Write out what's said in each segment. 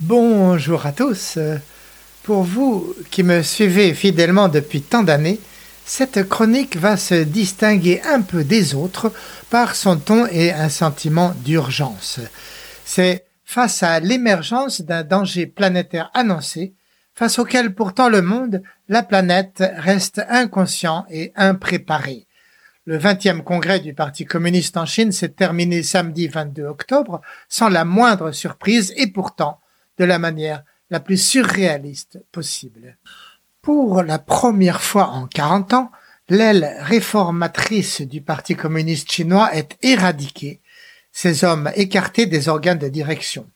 Bonjour à tous. Pour vous qui me suivez fidèlement depuis tant d'années, cette chronique va se distinguer un peu des autres par son ton et un sentiment d'urgence. C'est face à l'émergence d'un danger planétaire annoncé, face auquel pourtant le monde, la planète, reste inconscient et impréparé. Le 20e congrès du Parti communiste en Chine s'est terminé samedi 22 octobre sans la moindre surprise et pourtant de la manière la plus surréaliste possible. Pour la première fois en 40 ans, l'aile réformatrice du Parti communiste chinois est éradiquée, ces hommes écartés des organes de direction.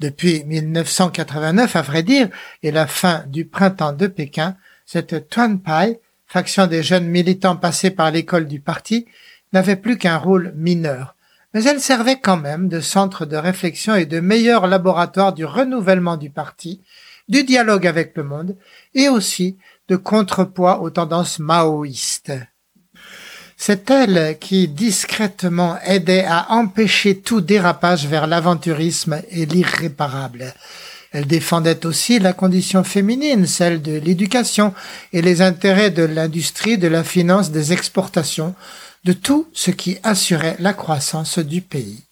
Depuis 1989, à vrai dire, et la fin du printemps de Pékin, cette Tuanpai, faction des jeunes militants passés par l'école du parti, n'avait plus qu'un rôle mineur, mais elle servait quand même de centre de réflexion et de meilleur laboratoire du renouvellement du parti, du dialogue avec le monde et aussi de contrepoids aux tendances maoïstes. C'est elle qui discrètement aidait à empêcher tout dérapage vers l'aventurisme et l'irréparable. Elle défendait aussi la condition féminine, celle de l'éducation et les intérêts de l'industrie, de la finance, des exportations, de tout ce qui assurait la croissance du pays.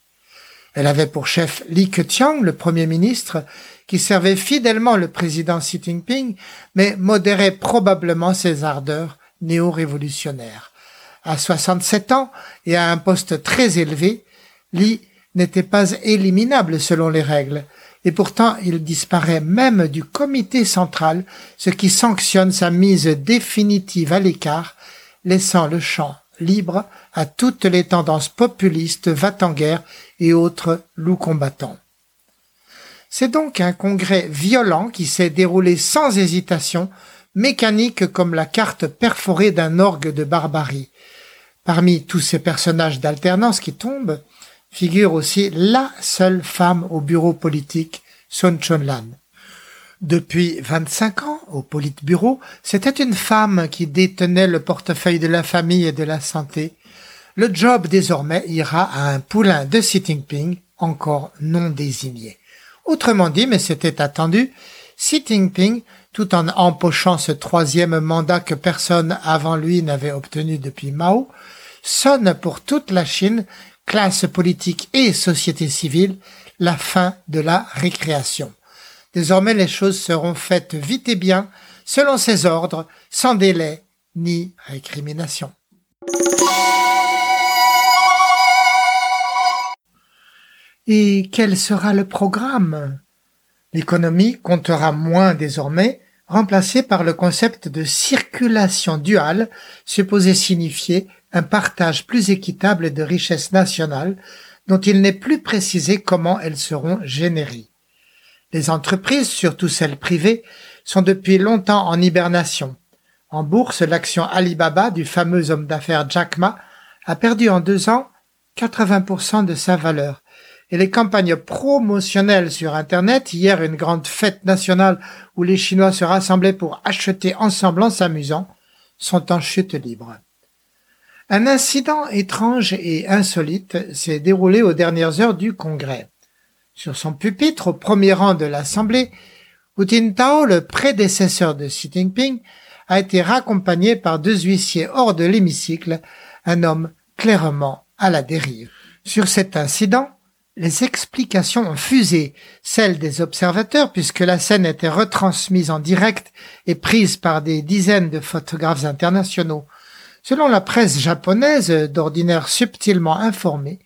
Elle avait pour chef Li Keqiang, le premier ministre, qui servait fidèlement le président Xi Jinping, mais modérait probablement ses ardeurs néo-révolutionnaires. À 67 ans et à un poste très élevé, Li n'était pas éliminable selon les règles, et pourtant il disparaît même du comité central, ce qui sanctionne sa mise définitive à l'écart, laissant le champ libre à toutes les tendances populistes, va-t-en-guerre et autres loups combattants. C'est donc un congrès violent qui s'est déroulé sans hésitation, mécanique comme la carte perforée d'un orgue de barbarie. Parmi tous ces personnages d'alternance qui tombent, figure aussi la seule femme au bureau politique, Sun Chunlan. Depuis 25 ans, au Politburo, c'était une femme qui détenait le portefeuille de la famille et de la santé. Le job désormais ira à un poulain de Xi Jinping encore non désigné. Autrement dit, mais c'était attendu, Xi Jinping, tout en empochant ce troisième mandat que personne avant lui n'avait obtenu depuis Mao, sonne pour toute la Chine, classe politique et société civile, la fin de la récréation. Désormais les choses seront faites vite et bien, selon ses ordres, sans délai ni récrimination. Et quel sera le programme? L'économie comptera moins désormais, remplacée par le concept de circulation duale, supposé signifier un partage plus équitable de richesses nationales, dont il n'est plus précisé comment elles seront générées. Les entreprises, surtout celles privées, sont depuis longtemps en hibernation. En bourse, l'action Alibaba du fameux homme d'affaires Jack Ma a perdu en deux ans 80% de sa valeur. Et les campagnes promotionnelles sur Internet, hier une grande fête nationale où les Chinois se rassemblaient pour acheter ensemble en s'amusant, sont en chute libre. Un incident étrange et insolite s'est déroulé aux dernières heures du Congrès. Sur son pupitre, au premier rang de l'Assemblée, Hu Jintao, le prédécesseur de Xi Jinping, a été raccompagné par deux huissiers hors de l'hémicycle, un homme clairement à la dérive. Sur cet incident, les explications ont fusé, celles des observateurs, puisque la scène était retransmise en direct et prise par des dizaines de photographes internationaux. Selon la presse japonaise, d'ordinaire subtilement informée,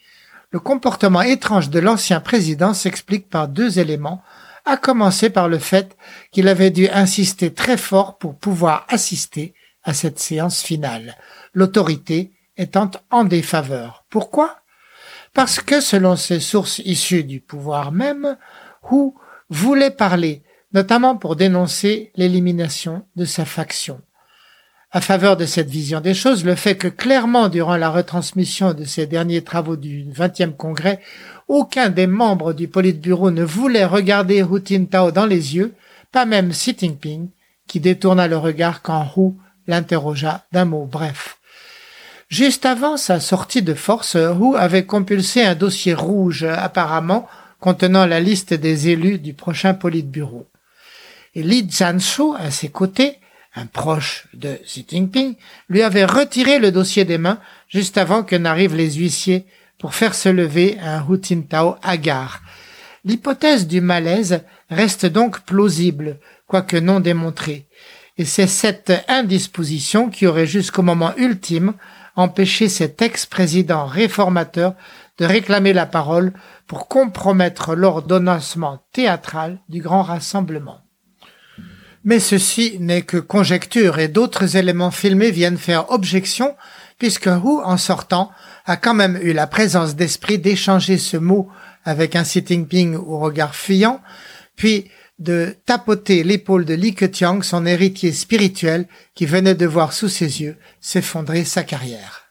le comportement étrange de l'ancien président s'explique par deux éléments, à commencer par le fait qu'il avait dû insister très fort pour pouvoir assister à cette séance finale, l'autorité étant en défaveur. Pourquoi? Parce que, selon ses sources issues du pouvoir même, Hu voulait parler, notamment pour dénoncer l'élimination de sa faction. À faveur de cette vision des choses, le fait que clairement, durant la retransmission de ces derniers travaux du 20e congrès, aucun des membres du Politburo ne voulait regarder Hu Jintao dans les yeux, pas même Xi Jinping, qui détourna le regard quand Hu l'interrogea d'un mot bref. Juste avant sa sortie de force, Hu avait compulsé un dossier rouge, apparemment contenant la liste des élus du prochain Politburo. Et Li Zhanshu, à ses côtés, un proche de Xi Jinping, lui avait retiré le dossier des mains juste avant que n'arrivent les huissiers pour faire se lever un Hu Jintao hagard. L'hypothèse du malaise reste donc plausible, quoique non démontrée. Et c'est cette indisposition qui aurait jusqu'au moment ultime empêché cet ex-président réformateur de réclamer la parole pour compromettre l'ordonnancement théâtral du grand rassemblement. Mais ceci n'est que conjecture et d'autres éléments filmés viennent faire objection puisque Hu, en sortant, a quand même eu la présence d'esprit d'échanger ce mot avec un Xi Jinping au regard fuyant, puis de tapoter l'épaule de Li Keqiang, son héritier spirituel, qui venait de voir sous ses yeux s'effondrer sa carrière.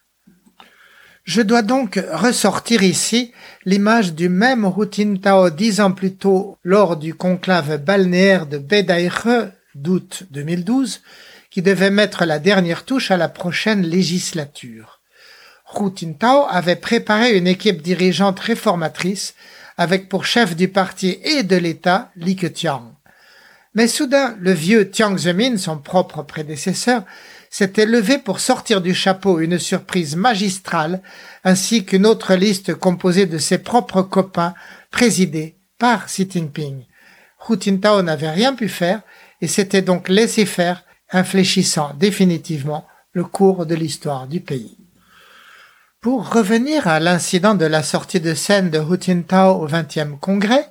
Je dois donc ressortir ici l'image du même Hu Tao dix ans plus tôt lors du conclave balnéaire de Bedaïre d'août 2012 qui devait mettre la dernière touche à la prochaine législature. Hu Tao avait préparé une équipe dirigeante réformatrice avec pour chef du parti et de l'État Li Keqiang. Mais soudain, le vieux Jiang Zemin, son propre prédécesseur, s'était levé pour sortir du chapeau une surprise magistrale, ainsi qu'une autre liste composée de ses propres copains, présidée par Xi Jinping. Hu Jintao n'avait rien pu faire et s'était donc laissé faire, infléchissant définitivement le cours de l'histoire du pays. Pour revenir à l'incident de la sortie de scène de Hu Jintao au XXe congrès,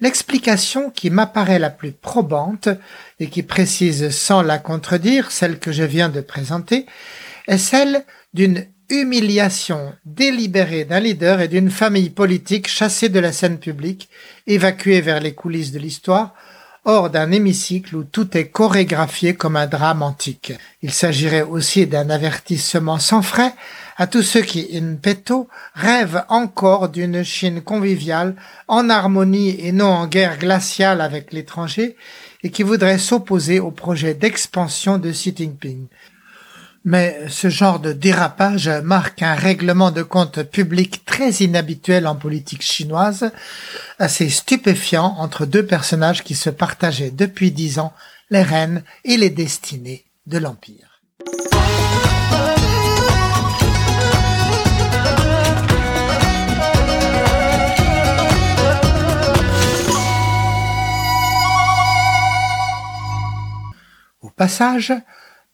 L'explication qui m'apparaît la plus probante et qui précise sans la contredire celle que je viens de présenter est celle d'une humiliation délibérée d'un leader et d'une famille politique chassée de la scène publique, évacuée vers les coulisses de l'histoire, hors d'un hémicycle où tout est chorégraphié comme un drame antique. Il s'agirait aussi d'un avertissement sans frais à tous ceux qui, in petto, rêvent encore d'une Chine conviviale, en harmonie et non en guerre glaciale avec l'étranger, et qui voudraient s'opposer au projet d'expansion de Xi Jinping. Mais ce genre de dérapage marque un règlement de compte public très inhabituel en politique chinoise, assez stupéfiant entre deux personnages qui se partageaient depuis dix ans les rênes et les destinées de l'Empire. passage,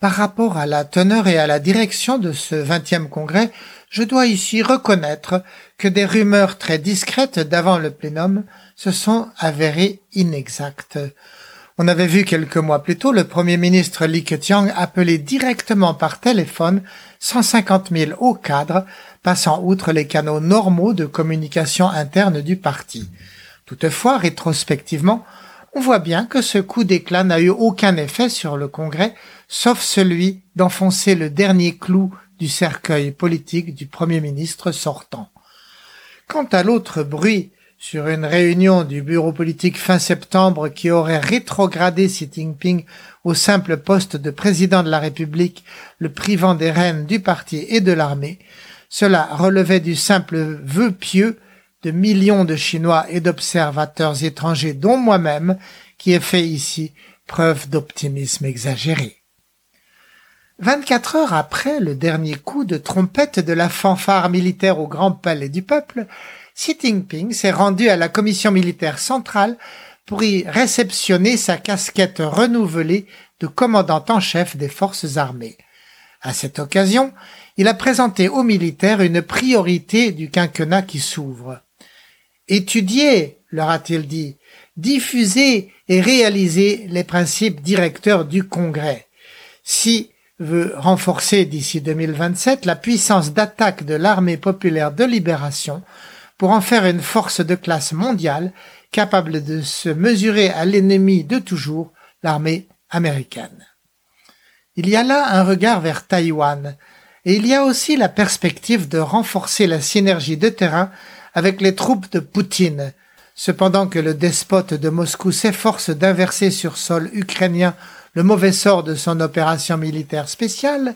par rapport à la teneur et à la direction de ce vingtième congrès, je dois ici reconnaître que des rumeurs très discrètes d'avant le plénum se sont avérées inexactes. On avait vu quelques mois plus tôt le premier ministre Li Keqiang appeler directement par téléphone 150 000 hauts cadres passant outre les canaux normaux de communication interne du parti. Toutefois, rétrospectivement, on voit bien que ce coup d'éclat n'a eu aucun effet sur le Congrès, sauf celui d'enfoncer le dernier clou du cercueil politique du Premier ministre sortant. Quant à l'autre bruit sur une réunion du bureau politique fin septembre qui aurait rétrogradé Xi Jinping au simple poste de président de la République, le privant des rênes du parti et de l'armée, cela relevait du simple vœu pieux de millions de Chinois et d'observateurs étrangers, dont moi-même, qui ai fait ici preuve d'optimisme exagéré. Vingt-quatre heures après le dernier coup de trompette de la fanfare militaire au Grand Palais du Peuple, Xi Jinping s'est rendu à la commission militaire centrale pour y réceptionner sa casquette renouvelée de commandant en chef des forces armées. À cette occasion, il a présenté aux militaires une priorité du quinquennat qui s'ouvre. Étudier, leur a-t-il dit, diffuser et réaliser les principes directeurs du Congrès. Si veut renforcer d'ici 2027 la puissance d'attaque de l'armée populaire de libération pour en faire une force de classe mondiale capable de se mesurer à l'ennemi de toujours, l'armée américaine. Il y a là un regard vers Taïwan, et il y a aussi la perspective de renforcer la synergie de terrain avec les troupes de Poutine. Cependant que le despote de Moscou s'efforce d'inverser sur sol ukrainien le mauvais sort de son opération militaire spéciale,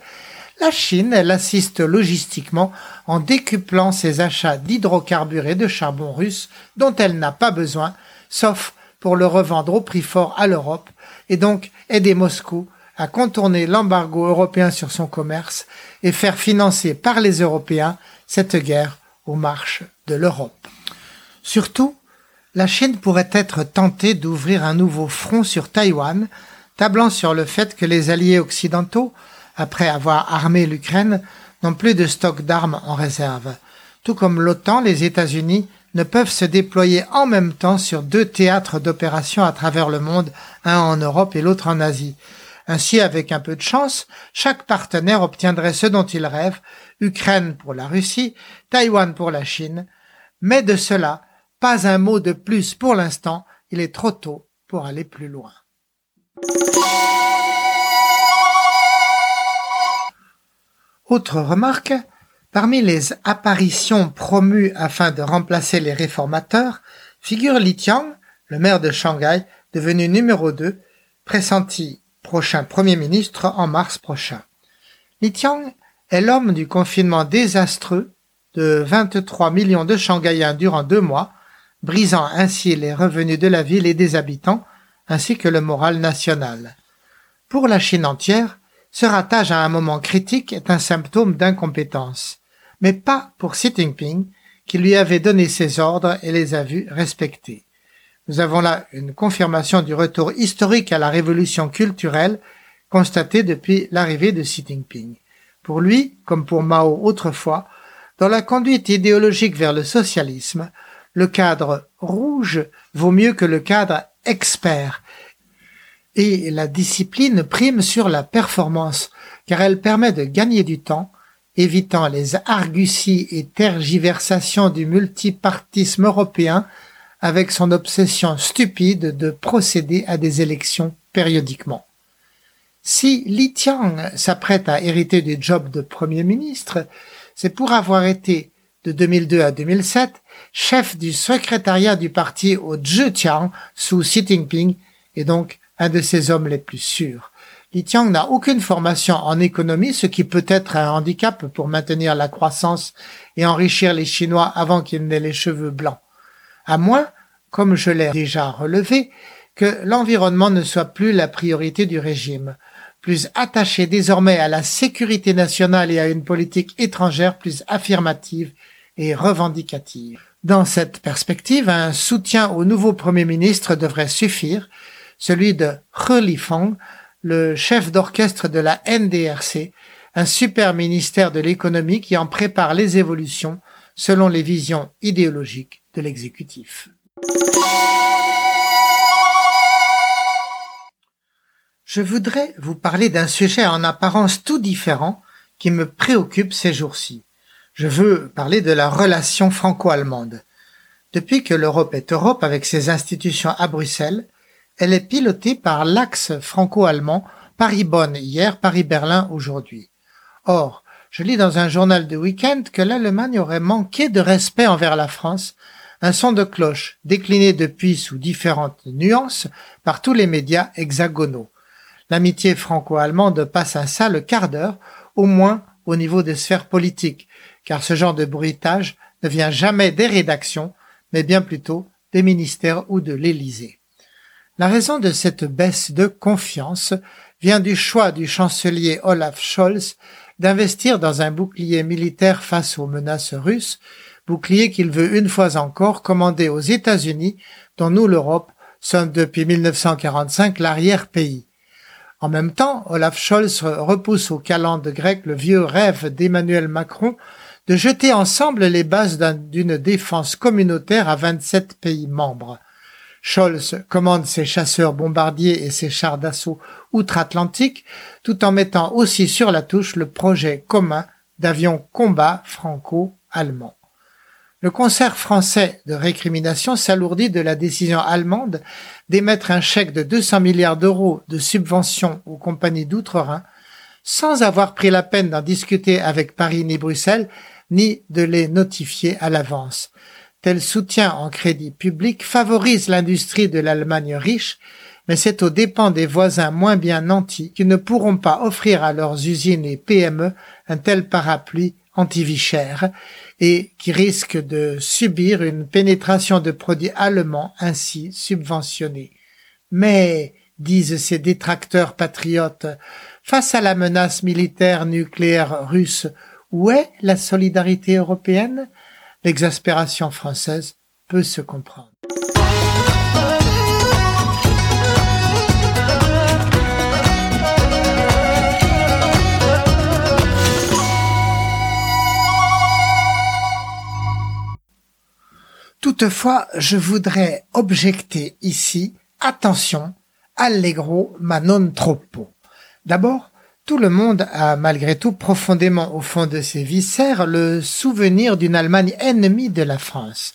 la Chine, elle assiste logistiquement en décuplant ses achats d'hydrocarbures et de charbon russe dont elle n'a pas besoin, sauf pour le revendre au prix fort à l'Europe, et donc aider Moscou à contourner l'embargo européen sur son commerce et faire financer par les Européens cette guerre aux marches l'Europe. Surtout, la Chine pourrait être tentée d'ouvrir un nouveau front sur Taïwan, tablant sur le fait que les alliés occidentaux, après avoir armé l'Ukraine, n'ont plus de stock d'armes en réserve. Tout comme l'OTAN, les États-Unis ne peuvent se déployer en même temps sur deux théâtres d'opération à travers le monde, un en Europe et l'autre en Asie. Ainsi, avec un peu de chance, chaque partenaire obtiendrait ce dont il rêve, Ukraine pour la Russie, Taïwan pour la Chine, mais de cela, pas un mot de plus pour l'instant, il est trop tôt pour aller plus loin. Autre remarque, parmi les apparitions promues afin de remplacer les réformateurs, figure Li Tiang, le maire de Shanghai, devenu numéro 2, pressenti prochain Premier ministre en mars prochain. Li Tiang est l'homme du confinement désastreux de 23 millions de Shanghaïens durant deux mois, brisant ainsi les revenus de la ville et des habitants, ainsi que le moral national. Pour la Chine entière, ce ratage à un moment critique est un symptôme d'incompétence, mais pas pour Xi Jinping, qui lui avait donné ses ordres et les a vus respectés. Nous avons là une confirmation du retour historique à la révolution culturelle constatée depuis l'arrivée de Xi Jinping. Pour lui, comme pour Mao autrefois, dans la conduite idéologique vers le socialisme, le cadre rouge vaut mieux que le cadre expert. Et la discipline prime sur la performance, car elle permet de gagner du temps, évitant les arguties et tergiversations du multipartisme européen avec son obsession stupide de procéder à des élections périodiquement. Si Li Tiang s'apprête à hériter du job de Premier ministre, c'est pour avoir été, de 2002 à 2007, chef du secrétariat du parti au Zhejiang sous Xi Jinping et donc un de ses hommes les plus sûrs. Li Tiang n'a aucune formation en économie, ce qui peut être un handicap pour maintenir la croissance et enrichir les Chinois avant qu'ils n'aient les cheveux blancs. À moins, comme je l'ai déjà relevé, que l'environnement ne soit plus la priorité du régime, plus attaché désormais à la sécurité nationale et à une politique étrangère plus affirmative et revendicative. Dans cette perspective, un soutien au nouveau Premier ministre devrait suffire, celui de He Lifeng, le chef d'orchestre de la NDRC, un super ministère de l'économie qui en prépare les évolutions selon les visions idéologiques de l'exécutif. Je voudrais vous parler d'un sujet en apparence tout différent qui me préoccupe ces jours-ci. Je veux parler de la relation franco-allemande. Depuis que l'Europe est Europe avec ses institutions à Bruxelles, elle est pilotée par l'axe franco-allemand Paris-Bonn hier, Paris-Berlin aujourd'hui. Or, je lis dans un journal de week-end que l'Allemagne aurait manqué de respect envers la France, un son de cloche décliné depuis sous différentes nuances par tous les médias hexagonaux. L'amitié franco-allemande passe un sale quart d'heure, au moins au niveau des sphères politiques, car ce genre de bruitage ne vient jamais des rédactions, mais bien plutôt des ministères ou de l'Élysée. La raison de cette baisse de confiance vient du choix du chancelier Olaf Scholz d'investir dans un bouclier militaire face aux menaces russes, bouclier qu'il veut une fois encore commander aux États-Unis, dont nous, l'Europe, sommes depuis 1945 l'arrière-pays. En même temps, Olaf Scholz repousse au calende grec le vieux rêve d'Emmanuel Macron de jeter ensemble les bases d'une défense communautaire à 27 pays membres. Scholz commande ses chasseurs bombardiers et ses chars d'assaut outre-Atlantique, tout en mettant aussi sur la touche le projet commun d'avions combat franco-allemand. Le concert français de récrimination s'alourdit de la décision allemande d'émettre un chèque de 200 milliards d'euros de subventions aux compagnies d'outre-Rhin sans avoir pris la peine d'en discuter avec Paris ni Bruxelles, ni de les notifier à l'avance. Tel soutien en crédit public favorise l'industrie de l'Allemagne riche, mais c'est aux dépens des voisins moins bien nantis qui ne pourront pas offrir à leurs usines et PME un tel parapluie anti-vie chère et qui risquent de subir une pénétration de produits allemands ainsi subventionnés. Mais, disent ces détracteurs patriotes, face à la menace militaire nucléaire russe, où est la solidarité européenne? L'exaspération française peut se comprendre. Toutefois, je voudrais objecter ici, attention, allegro ma non troppo. D'abord, tout le monde a malgré tout profondément au fond de ses viscères le souvenir d'une Allemagne ennemie de la France.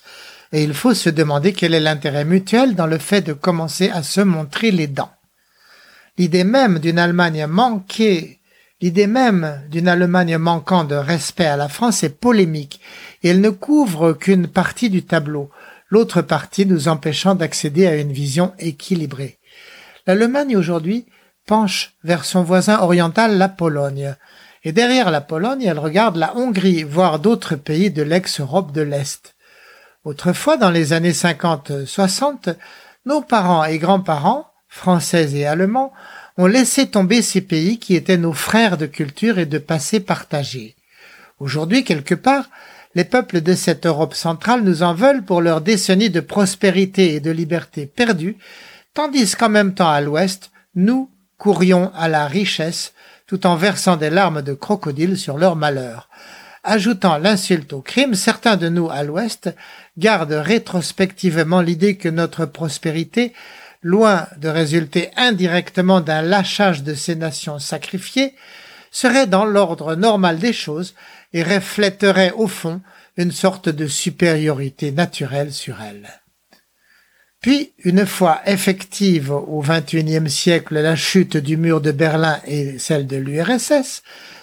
Et il faut se demander quel est l'intérêt mutuel dans le fait de commencer à se montrer les dents. L'idée même d'une Allemagne manquée, l'idée même d'une Allemagne manquant de respect à la France est polémique et elle ne couvre qu'une partie du tableau, l'autre partie nous empêchant d'accéder à une vision équilibrée. L'Allemagne aujourd'hui penche vers son voisin oriental, la Pologne. Et derrière la Pologne, elle regarde la Hongrie, voire d'autres pays de l'ex-Europe de l'Est. Autrefois, dans les années 50-60, nos parents et grands-parents, français et allemands, ont laissé tomber ces pays qui étaient nos frères de culture et de passé partagé. Aujourd'hui, quelque part, les peuples de cette Europe centrale nous en veulent pour leur décennie de prospérité et de liberté perdue, tandis qu'en même temps à l'Ouest, nous, courions à la richesse tout en versant des larmes de crocodile sur leur malheur. Ajoutant l'insulte au crime, certains de nous à l'Ouest gardent rétrospectivement l'idée que notre prospérité, loin de résulter indirectement d'un lâchage de ces nations sacrifiées, serait dans l'ordre normal des choses et reflèterait au fond une sorte de supériorité naturelle sur elles. Puis, une fois effective au XXIe siècle la chute du mur de Berlin et celle de l'URSS,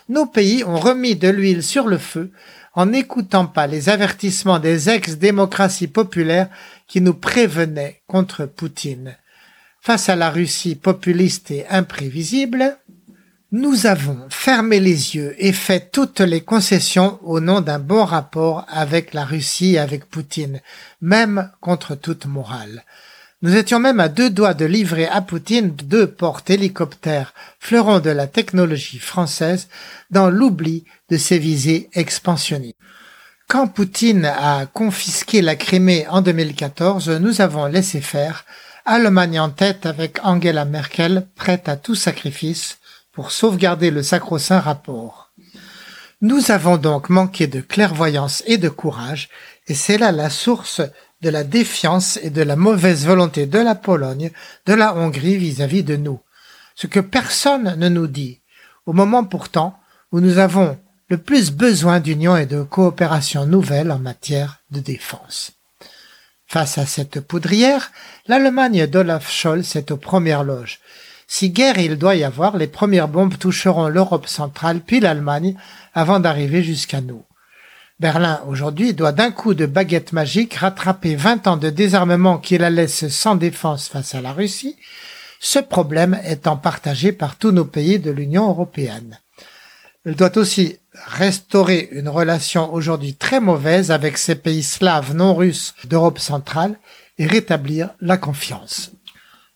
nos pays ont remis de l'huile sur le feu en n'écoutant pas les avertissements des ex-démocraties populaires qui nous prévenaient contre Poutine. Face à la Russie populiste et imprévisible, nous avons fermé les yeux et fait toutes les concessions au nom d'un bon rapport avec la Russie et avec Poutine, même contre toute morale. Nous étions même à deux doigts de livrer à Poutine deux portes-hélicoptères, fleurons de la technologie française, dans l'oubli de ses visées expansionnistes. Quand Poutine a confisqué la Crimée en 2014, nous avons laissé faire, Allemagne en tête avec Angela Merkel prête à tout sacrifice, pour sauvegarder le sacro-saint rapport. Nous avons donc manqué de clairvoyance et de courage, et c'est là la source de la défiance et de la mauvaise volonté de la Pologne, de la Hongrie vis-à-vis de nous. Ce que personne ne nous dit, au moment pourtant où nous avons le plus besoin d'union et de coopération nouvelle en matière de défense. Face à cette poudrière, l'Allemagne d'Olaf Scholz est aux premières loges. Si guerre il doit y avoir, les premières bombes toucheront l'Europe centrale puis l'Allemagne avant d'arriver jusqu'à nous. Berlin aujourd'hui doit d'un coup de baguette magique rattraper 20 ans de désarmement qui la laisse sans défense face à la Russie, ce problème étant partagé par tous nos pays de l'Union européenne. Elle doit aussi restaurer une relation aujourd'hui très mauvaise avec ces pays slaves non russes d'Europe centrale et rétablir la confiance.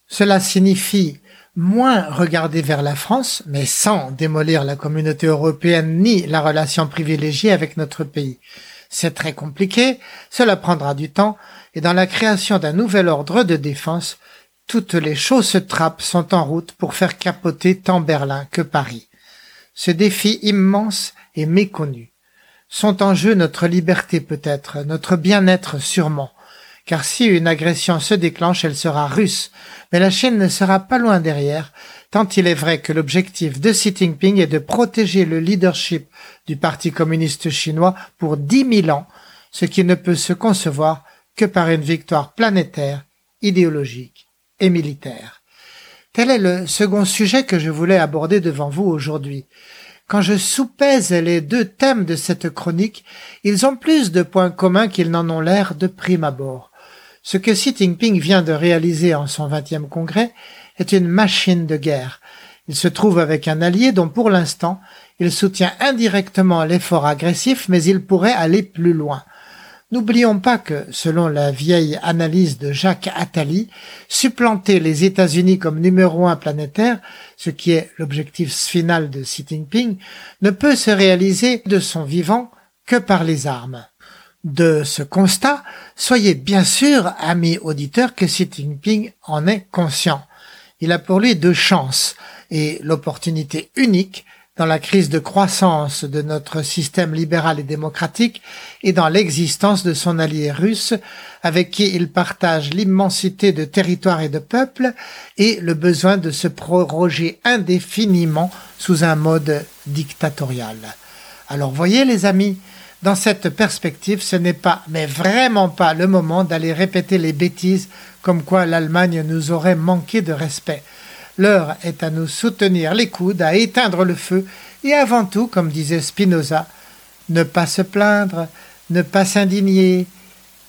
Cela signifie moins regarder vers la France, mais sans démolir la communauté européenne ni la relation privilégiée avec notre pays. C'est très compliqué, cela prendra du temps, et dans la création d'un nouvel ordre de défense, toutes les choses trappes sont en route pour faire capoter tant Berlin que Paris. Ce défi immense et méconnu. Sont en jeu notre liberté peut-être, notre bien-être sûrement, car si une agression se déclenche, elle sera russe, mais la Chine ne sera pas loin derrière, tant il est vrai que l'objectif de Xi Jinping est de protéger le leadership du Parti communiste chinois pour dix mille ans, ce qui ne peut se concevoir que par une victoire planétaire, idéologique et militaire. Tel est le second sujet que je voulais aborder devant vous aujourd'hui. quand je soupèse les deux thèmes de cette chronique, ils ont plus de points communs qu'ils n'en ont l'air de prime abord. Ce que Xi Jinping vient de réaliser en son 20e congrès est une machine de guerre. Il se trouve avec un allié dont pour l'instant il soutient indirectement l'effort agressif mais il pourrait aller plus loin. N'oublions pas que, selon la vieille analyse de Jacques Attali, supplanter les États-Unis comme numéro un planétaire, ce qui est l'objectif final de Xi Jinping, ne peut se réaliser de son vivant que par les armes. De ce constat, soyez bien sûr, amis auditeurs, que Xi Jinping en est conscient. Il a pour lui deux chances et l'opportunité unique dans la crise de croissance de notre système libéral et démocratique et dans l'existence de son allié russe avec qui il partage l'immensité de territoires et de peuples et le besoin de se proroger indéfiniment sous un mode dictatorial. Alors voyez les amis, dans cette perspective, ce n'est pas, mais vraiment pas le moment d'aller répéter les bêtises comme quoi l'Allemagne nous aurait manqué de respect. L'heure est à nous soutenir les coudes, à éteindre le feu, et avant tout, comme disait Spinoza, ne pas se plaindre, ne pas s'indigner,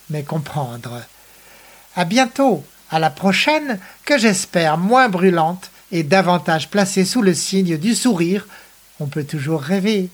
mais comprendre. À bientôt, à la prochaine, que j'espère moins brûlante et davantage placée sous le signe du sourire. On peut toujours rêver.